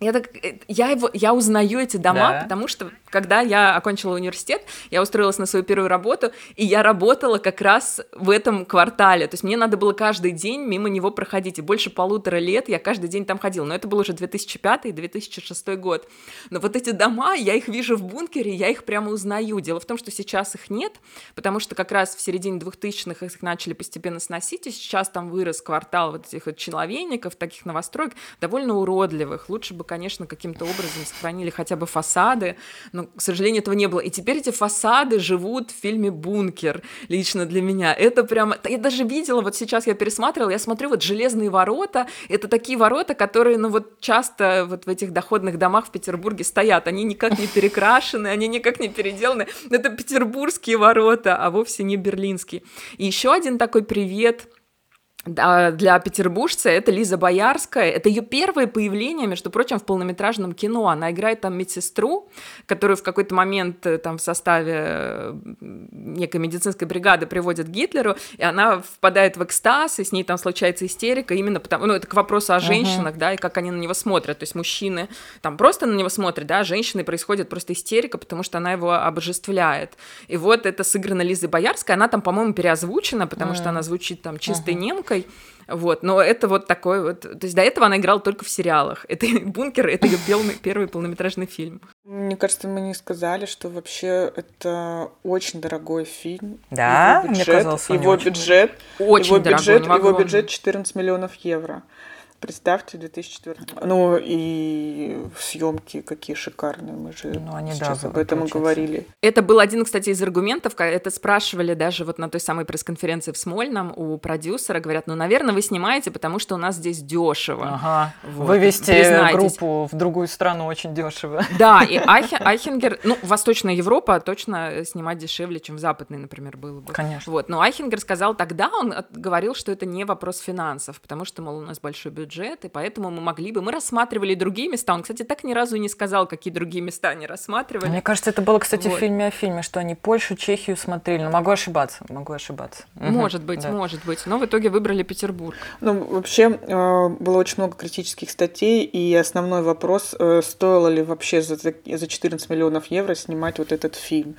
A: Я, так, э, я, его, я узнаю эти дома, да. потому что когда я окончила университет, я устроилась на свою первую работу, и я работала как раз в этом квартале. То есть мне надо было каждый день мимо него проходить. И больше полутора лет я каждый день там ходила. Но это был уже 2005-2006 год. Но вот эти дома, я их вижу в бункере, я их прямо узнаю. Дело в том, что сейчас их нет, потому что как раз в середине 2000-х их начали постепенно сносить, и сейчас там вырос квартал вот этих вот человейников, таких новостроек, довольно уродливых. Лучше бы, конечно, каким-то образом сохранили хотя бы фасады, но, к сожалению, этого не было. И теперь эти фасады живут в фильме «Бункер» лично для меня. Это прямо... Я даже видела, вот сейчас я пересматривала, я смотрю, вот «Железные ворота», это такие ворота, которые, ну вот часто вот в этих доходных домах в Петербурге стоят, они никак не перекрашены, они никак не переделаны. Это петербургские ворота, а вовсе не берлинские. И еще один такой привет для петербуржца это Лиза Боярская. Это ее первое появление, между прочим, в полнометражном кино. Она играет там медсестру, которую в какой-то момент э, там в составе некой медицинской бригады приводят к Гитлеру, и она впадает в экстаз, и с ней там случается истерика именно потому... Ну, это к вопросу о женщинах, uh-huh. да, и как они на него смотрят. То есть мужчины там просто на него смотрят, да, а женщины происходит просто истерика, потому что она его обожествляет. И вот это сыграно Лизой Боярской. Она там, по-моему, переозвучена, потому uh-huh. что она звучит там чистой uh-huh. немкой. Вот, но это вот такой вот... То есть до этого она играла только в сериалах. Это «Бункер» — это ее первый полнометражный фильм.
C: Мне кажется, мы не сказали, что вообще это очень дорогой фильм.
B: Да?
C: Его бюджет, Мне казалось, его бюджет,
A: очень
C: его
A: дорогой,
C: бюджет, его бюджет 14 миллионов евро. Представьте, 2004. Ну и съемки какие шикарные, мы же ну, они, сейчас да, об этом и говорили.
A: Это был один, кстати, из аргументов, это спрашивали даже вот на той самой пресс-конференции в Смольном у продюсера, говорят, ну, наверное, вы снимаете, потому что у нас здесь дешево.
B: Ага. Вот. Вывести Признайтесь. группу в другую страну очень дешево.
A: Да, и Айхенгер, ну, Восточная Европа точно снимать дешевле, чем в Западной, например, было бы.
B: Конечно.
A: Вот, но Айхенгер сказал тогда, он говорил, что это не вопрос финансов, потому что, мол, у нас большой бюджет бюджет, и поэтому мы могли бы... Мы рассматривали другие места. Он, кстати, так ни разу не сказал, какие другие места они рассматривали.
B: Мне кажется, это было, кстати, вот. в фильме о фильме, что они Польшу, Чехию смотрели. Но могу ошибаться, могу ошибаться.
A: Может быть, да. может быть. Но в итоге выбрали Петербург.
C: Ну, вообще, э, было очень много критических статей, и основной вопрос, э, стоило ли вообще за, за 14 миллионов евро снимать вот этот фильм.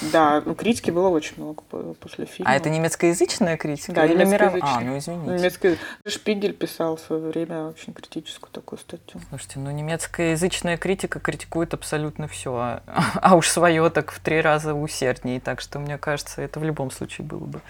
C: Да, ну критики было очень много после фильма.
B: А это немецкоязычная критика?
C: Да,
B: или
C: немецкоязычная.
B: А, ну извините.
C: Немецкий... Шпигель писал в свое время очень критическую такую статью.
B: Слушайте, ну немецкоязычная критика критикует абсолютно все, а, а уж свое так в три раза усерднее, так что мне кажется, это в любом случае было бы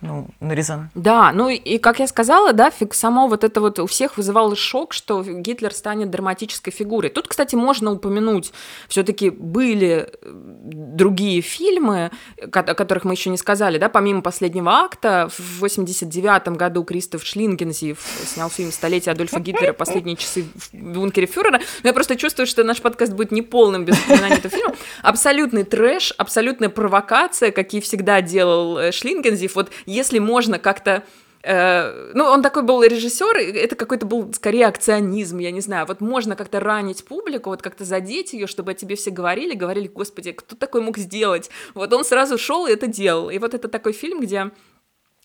B: ну, нарезан.
A: Да, ну и, как я сказала, да, фиг, само вот это вот у всех вызывало шок, что Гитлер станет драматической фигурой. Тут, кстати, можно упомянуть, все таки были э, другие фильмы, о которых мы еще не сказали, да, помимо «Последнего акта», в 89 году Кристоф Шлингензив снял фильм «Столетие Адольфа Гитлера. Последние часы в бункере фюрера». Но я просто чувствую, что наш подкаст будет неполным без упоминания этого фильма. Абсолютный трэш, абсолютная провокация, какие всегда делал э, Шлингензив. Вот если можно как-то э, ну, он такой был режиссер, это какой-то был скорее акционизм, я не знаю. Вот можно как-то ранить публику, вот как-то задеть ее, чтобы о тебе все говорили, говорили, господи, кто такой мог сделать? Вот он сразу шел и это делал. И вот это такой фильм, где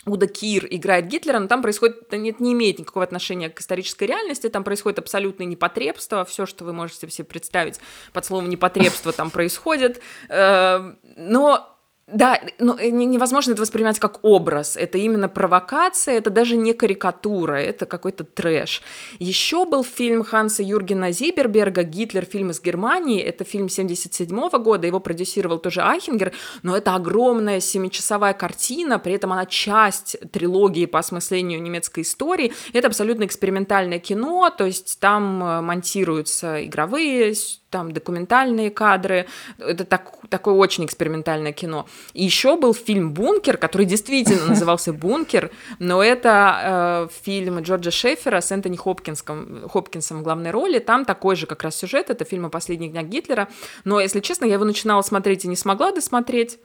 A: Уда Кир играет Гитлера, но там происходит, это не, не имеет никакого отношения к исторической реальности, там происходит абсолютное непотребство, все, что вы можете себе представить под словом непотребство там происходит, э, но да, но э, невозможно это воспринимать как образ. Это именно провокация, это даже не карикатура, это какой-то трэш. Еще был фильм Ханса Юргена Зиберберга «Гитлер. Фильм из Германии». Это фильм 77 года, его продюсировал тоже Айхингер, но это огромная семичасовая картина, при этом она часть трилогии по осмыслению немецкой истории. Это абсолютно экспериментальное кино, то есть там э, монтируются игровые там документальные кадры. Это так, такое очень экспериментальное кино. И еще был фильм «Бункер», который действительно назывался «Бункер», но это э, фильм Джорджа Шефера с Энтони Хопкинсом, Хопкинсом в главной роли. Там такой же как раз сюжет, это фильм о последних днях Гитлера. Но, если честно, я его начинала смотреть и не смогла досмотреть.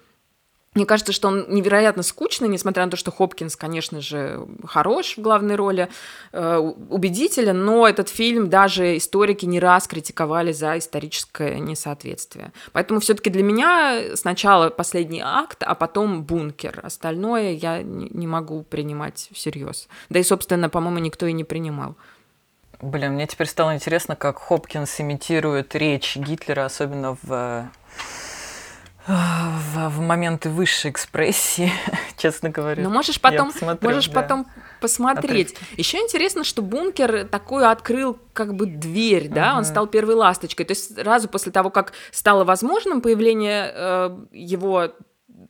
A: Мне кажется, что он невероятно скучный, несмотря на то, что Хопкинс, конечно же, хорош в главной роли, э, убедителен, но этот фильм даже историки не раз критиковали за историческое несоответствие. Поэтому все-таки для меня сначала последний акт, а потом бункер. Остальное я не могу принимать всерьез. Да и, собственно, по-моему, никто и не принимал.
B: Блин, мне теперь стало интересно, как Хопкинс имитирует речь Гитлера, особенно в в, в моменты высшей экспрессии, честно говоря.
A: Ну, можешь потом, посмотрю, можешь да. потом посмотреть. Отрывки. Еще интересно, что бункер такую открыл как бы дверь, да, uh-huh. он стал первой ласточкой. То есть сразу после того, как стало возможным появление э, его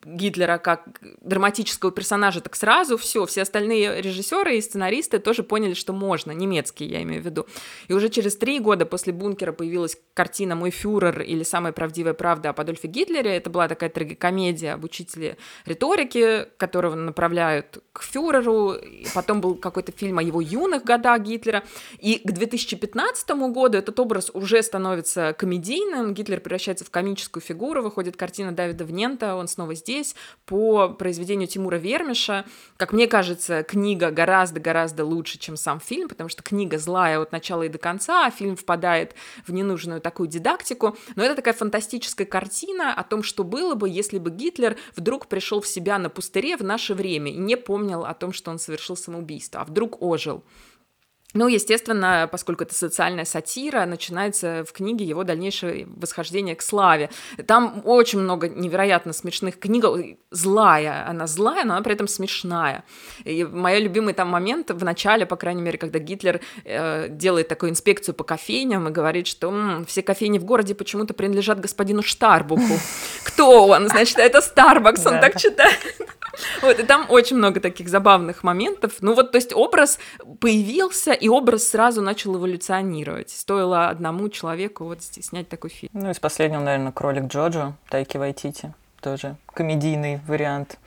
A: Гитлера как драматического персонажа, так сразу все, все остальные режиссеры и сценаристы тоже поняли, что можно, немецкие я имею в виду. И уже через три года после «Бункера» появилась картина «Мой фюрер» или «Самая правдивая правда об Адольфе Гитлере». Это была такая трагикомедия об учителе риторики, которого направляют к фюреру. И потом был какой-то фильм о его юных годах Гитлера. И к 2015 году этот образ уже становится комедийным. Гитлер превращается в комическую фигуру, выходит картина Давида Внента, он снова здесь здесь по произведению Тимура Вермиша. Как мне кажется, книга гораздо-гораздо лучше, чем сам фильм, потому что книга злая от начала и до конца, а фильм впадает в ненужную такую дидактику. Но это такая фантастическая картина о том, что было бы, если бы Гитлер вдруг пришел в себя на пустыре в наше время и не помнил о том, что он совершил самоубийство, а вдруг ожил. Ну, естественно, поскольку это социальная сатира, начинается в книге его дальнейшее восхождение к славе. Там очень много невероятно смешных книг. Злая, она злая, но она при этом смешная. И мой любимый там момент в начале, по крайней мере, когда Гитлер э, делает такую инспекцию по кофейням и говорит, что м, все кофейни в городе почему-то принадлежат господину Штарбуху. Кто он? Значит, это Старбакс, он так читает. Вот, и там очень много таких забавных моментов. Ну вот, то есть образ появился, и образ сразу начал эволюционировать. Стоило одному человеку вот снять такой фильм.
B: Ну, из последнего, наверное, «Кролик Джоджо» Тайки Вайтити. Тоже комедийный вариант.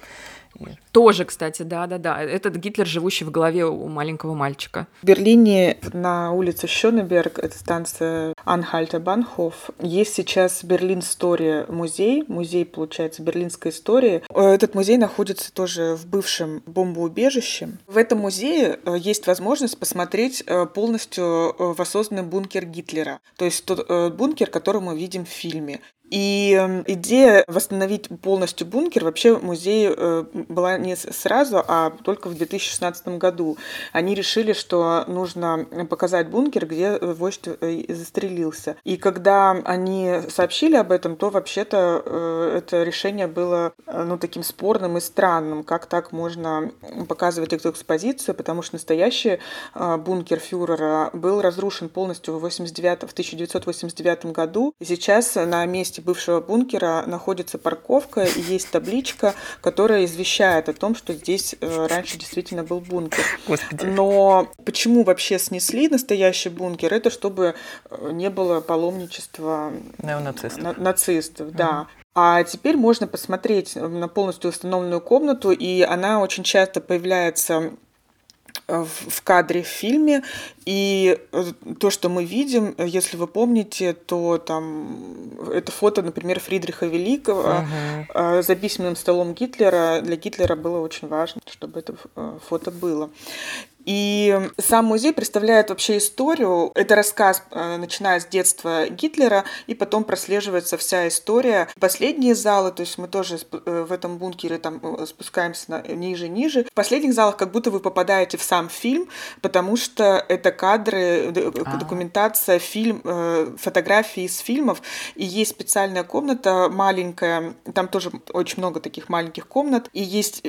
A: Тоже, кстати, да-да-да. Этот Гитлер, живущий в голове у маленького мальчика.
C: В Берлине на улице Шонеберг, это станция Анхальта Банхоф, есть сейчас Берлин Стори музей, музей, получается, берлинской истории. Этот музей находится тоже в бывшем бомбоубежище. В этом музее э, есть возможность посмотреть э, полностью э, воссозданный бункер Гитлера, то есть тот бункер, который мы видим в фильме. И эм, идея восстановить полностью бункер вообще в музее э, была не сразу, а только в 2016 году. Они решили, что нужно показать бункер, где вождь э, застрелился. И когда они сообщили об этом, то вообще-то э, это решение было ну, таким спорным и странным. Как так можно показывать эту экспозицию, потому что настоящий бункер фюрера был разрушен полностью в, 89, в 1989 году. И сейчас на месте бывшего бункера находится парковка и есть табличка, которая извещает о том, что здесь э, раньше действительно был бункер. Господи. Но почему вообще снесли настоящий бункер? Это чтобы э, не было паломничества
B: Неонацистов.
C: нацистов. Угу. Да. А теперь можно посмотреть на полностью установленную комнату, и она очень часто появляется в кадре в фильме. И э, то, что мы видим, если вы помните, то там это фото, например, Фридриха Великого uh-huh. за письменным столом Гитлера. Для Гитлера было очень важно, чтобы это э, фото было. И сам музей представляет вообще историю. Это рассказ, э, начиная с детства Гитлера, и потом прослеживается вся история. Последние залы, то есть мы тоже э, в этом бункере там э, спускаемся ниже ниже. В последних залах как будто вы попадаете в сам фильм, потому что это кадры, а. документация, фильм, фотографии из фильмов. И есть специальная комната маленькая, там тоже очень много таких маленьких комнат. И есть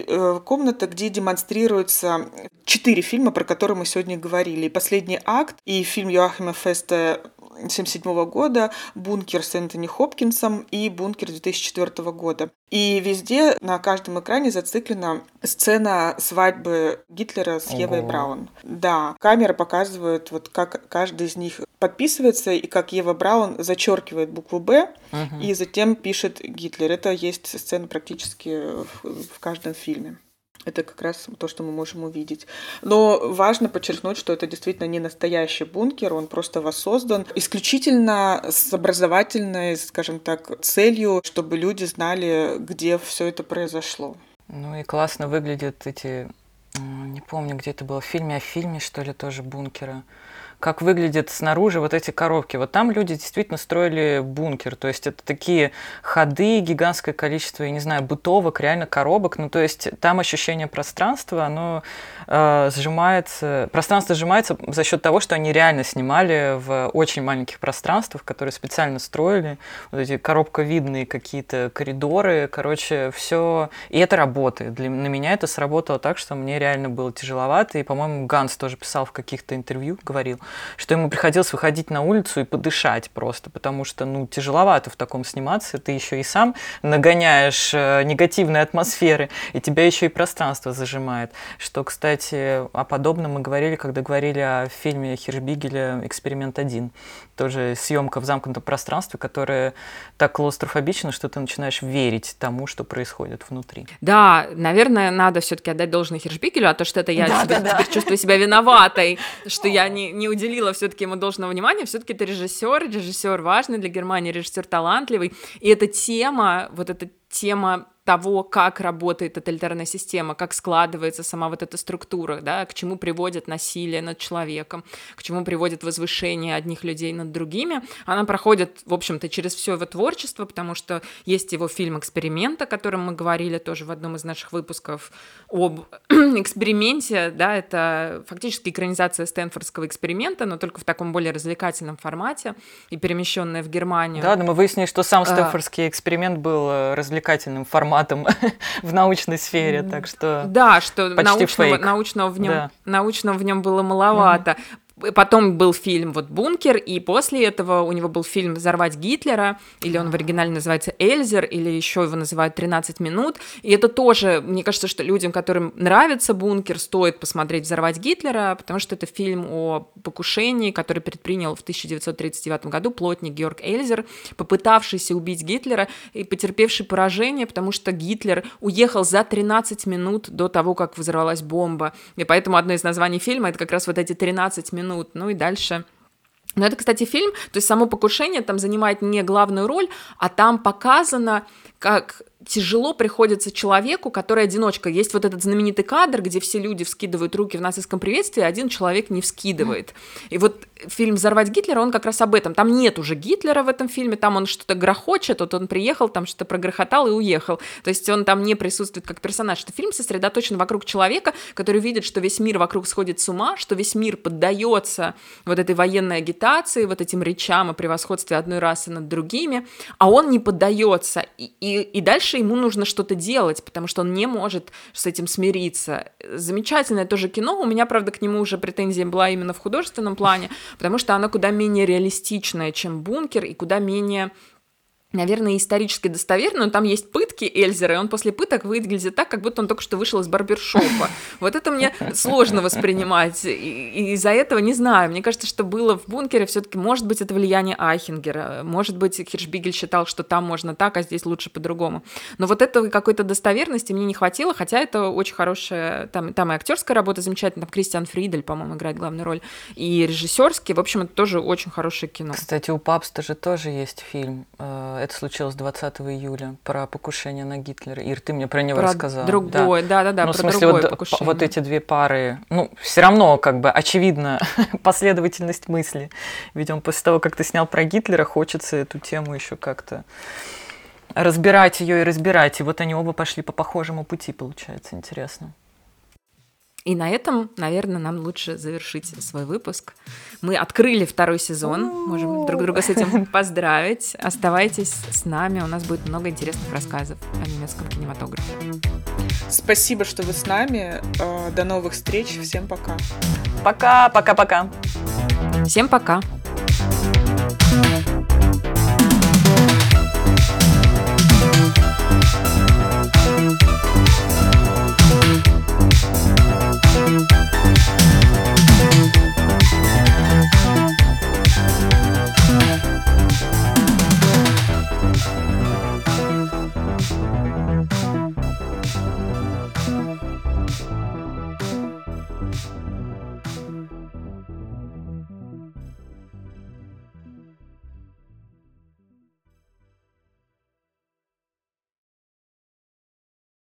C: комната, где демонстрируются четыре фильма, фильма, про который мы сегодня говорили. И «Последний акт», и фильм Йоахима Феста 1977 года, «Бункер» с Энтони Хопкинсом и «Бункер» 2004 года. И везде на каждом экране зациклена сцена свадьбы Гитлера с Евой Ого. Браун. Да, камера показывает, вот как каждый из них подписывается, и как Ева Браун зачеркивает букву «Б», угу. и затем пишет Гитлер. Это есть сцена практически в, в каждом фильме. Это как раз то, что мы можем увидеть. Но важно подчеркнуть, что это действительно не настоящий бункер, он просто воссоздан исключительно с образовательной, скажем так, целью, чтобы люди знали, где все это произошло.
B: Ну и классно выглядят эти, не помню, где это было, в фильме о фильме, что ли, тоже бункера как выглядят снаружи вот эти коробки. Вот там люди действительно строили бункер, то есть это такие ходы, гигантское количество, я не знаю, бытовок, реально коробок, ну то есть там ощущение пространства, оно э, сжимается, пространство сжимается за счет того, что они реально снимали в очень маленьких пространствах, которые специально строили, вот эти коробковидные какие-то коридоры, короче, все, и это работает. Для, на меня это сработало так, что мне реально было тяжеловато, и, по-моему, Ганс тоже писал в каких-то интервью, говорил, что ему приходилось выходить на улицу и подышать просто, потому что, ну, тяжеловато в таком сниматься, ты еще и сам нагоняешь э, негативные атмосферы, и тебя еще и пространство зажимает. Что, кстати, о подобном мы говорили, когда говорили о фильме Хиршбигеля «Эксперимент 1». Тоже съемка в замкнутом пространстве, которая так клаустрофобична, что ты начинаешь верить тому, что происходит внутри.
A: Да, наверное, надо все-таки отдать должное Хиршбигелю, а то, что это я да, себя, да, теперь чувствую себя виноватой, что я не, не уделила все-таки ему должного внимания. Все-таки это режиссер, режиссер важный для Германии, режиссер талантливый. И эта тема, вот эта тема того, как работает тоталитарная система, как складывается сама вот эта структура, да, к чему приводит насилие над человеком, к чему приводит возвышение одних людей над другими, она проходит, в общем-то, через все его творчество, потому что есть его фильм «Эксперимент», о котором мы говорили тоже в одном из наших выпусков, об эксперименте, да, это фактически экранизация Стэнфордского эксперимента, но только в таком более развлекательном формате и перемещенная в Германию.
B: Да, но мы выяснили, что сам а. Стэнфордский эксперимент был э, развлекательным форматом форматом в научной сфере, так что
A: да, что научного, научного в нем да. научного в нем было маловато. Потом был фильм вот «Бункер», и после этого у него был фильм «Взорвать Гитлера», или он в оригинале называется «Эльзер», или еще его называют «13 минут». И это тоже, мне кажется, что людям, которым нравится «Бункер», стоит посмотреть «Взорвать Гитлера», потому что это фильм о покушении, который предпринял в 1939 году плотник Георг Эльзер, попытавшийся убить Гитлера и потерпевший поражение, потому что Гитлер уехал за 13 минут до того, как взорвалась бомба. И поэтому одно из названий фильма — это как раз вот эти 13 минут минут, ну и дальше. Но это, кстати, фильм, то есть само покушение там занимает не главную роль, а там показано, как тяжело приходится человеку, который одиночка. Есть вот этот знаменитый кадр, где все люди вскидывают руки в нацистском приветствии, а один человек не вскидывает. И вот фильм «Взорвать Гитлера», он как раз об этом. Там нет уже Гитлера в этом фильме, там он что-то грохочет, вот он приехал, там что-то прогрохотал и уехал. То есть он там не присутствует как персонаж. Это фильм сосредоточен вокруг человека, который видит, что весь мир вокруг сходит с ума, что весь мир поддается вот этой военной агитации, вот этим речам о превосходстве одной расы над другими, а он не поддается. И, и, и дальше ему нужно что-то делать, потому что он не может с этим смириться. Замечательное тоже кино. У меня, правда, к нему уже претензия была именно в художественном плане, потому что она куда менее реалистичная, чем «Бункер», и куда менее наверное, исторически достоверно, но там есть пытки Эльзера, и он после пыток выглядит так, как будто он только что вышел из барбершопа. Вот это мне сложно воспринимать, и из-за этого не знаю. Мне кажется, что было в бункере все-таки, может быть, это влияние Айхенгера, может быть, Хиршбигель считал, что там можно так, а здесь лучше по-другому. Но вот этого какой-то достоверности мне не хватило, хотя это очень хорошая, там, там и актерская работа замечательная, там Кристиан Фридель, по-моему, играет главную роль, и режиссерский, в общем, это тоже очень хорошее кино.
B: Кстати, у Папста же тоже есть фильм э, это случилось 20 июля, про покушение на Гитлера. Ир, ты мне про него про рассказал.
A: Другое, да-да-да,
B: ну, про в смысле, другое вот, покушение. Вот эти две пары, ну, все равно, как бы, очевидно, последовательность мысли. Ведь он после того, как ты снял про Гитлера, хочется эту тему еще как-то разбирать ее и разбирать. И вот они оба пошли по похожему пути, получается, интересно.
A: И на этом, наверное, нам лучше завершить свой выпуск. Мы открыли второй сезон, можем друг друга с этим поздравить. Оставайтесь с нами, у нас будет много интересных рассказов о немецком кинематографе.
C: Спасибо, что вы с нами. Э, до новых встреч. Всем пока.
B: Пока, пока, пока.
A: Всем пока.